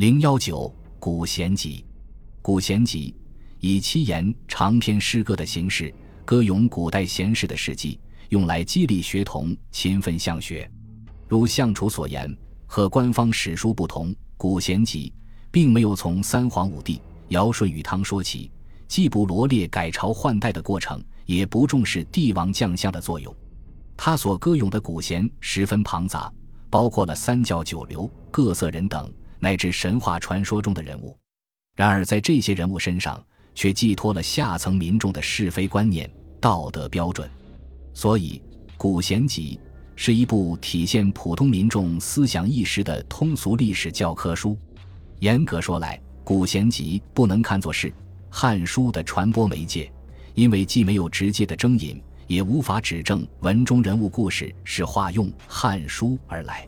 零幺九古贤集，古贤集以七言长篇诗歌的形式歌咏古代贤士的事迹，用来激励学童勤奋向学。如相楚所言，和官方史书不同，古贤集并没有从三皇五帝、尧舜禹汤说起，既不罗列改朝换代的过程，也不重视帝王将相的作用。他所歌咏的古贤十分庞杂，包括了三教九流、各色人等。乃至神话传说中的人物，然而在这些人物身上，却寄托了下层民众的是非观念、道德标准。所以，《古贤集》是一部体现普通民众思想意识的通俗历史教科书。严格说来，《古贤集》不能看作是《汉书》的传播媒介，因为既没有直接的征引，也无法指证文中人物故事是化用《汉书》而来。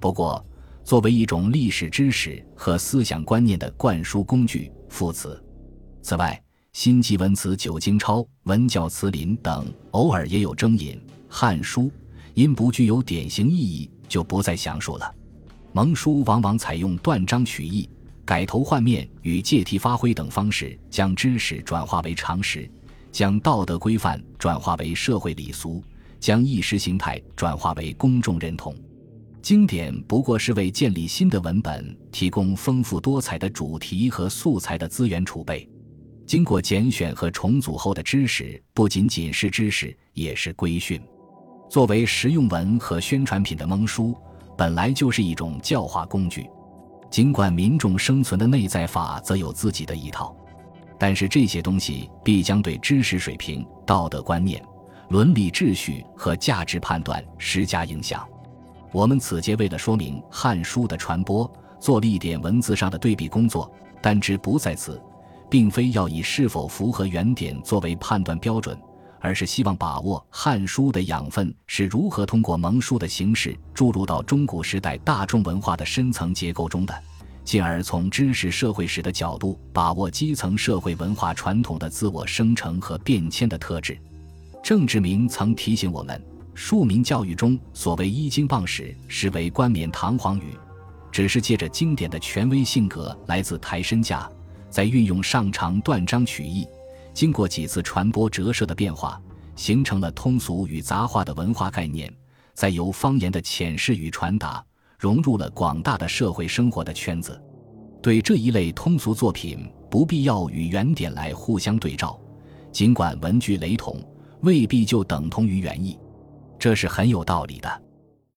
不过，作为一种历史知识和思想观念的灌输工具，副词。此外，新纪文词《九经钞》《文教词林》等偶尔也有征引《汉书》，因不具有典型意义，就不再详述了。蒙书往往采用断章取义、改头换面与借题发挥等方式，将知识转化为常识，将道德规范转化为社会礼俗，将意识形态转化为公众认同。经典不过是为建立新的文本提供丰富多彩的主题和素材的资源储备。经过拣选和重组后的知识，不仅仅是知识，也是规训。作为实用文和宣传品的蒙书，本来就是一种教化工具。尽管民众生存的内在法则有自己的一套，但是这些东西必将对知识水平、道德观念、伦理秩序和价值判断施加影响。我们此节为了说明《汉书》的传播，做了一点文字上的对比工作，但之不在此，并非要以是否符合原点作为判断标准，而是希望把握《汉书》的养分是如何通过蒙书的形式注入到中古时代大众文化的深层结构中的，进而从知识社会史的角度把握基层社会文化传统的自我生成和变迁的特质。郑志明曾提醒我们。庶民教育中所谓依经傍史，实为冠冕堂皇语，只是借着经典的权威性格来自抬身价，在运用上长断章取义，经过几次传播折射的变化，形成了通俗与杂化的文化概念，再由方言的浅释与传达，融入了广大的社会生活的圈子。对这一类通俗作品，不必要与原点来互相对照，尽管文句雷同，未必就等同于原意。这是很有道理的。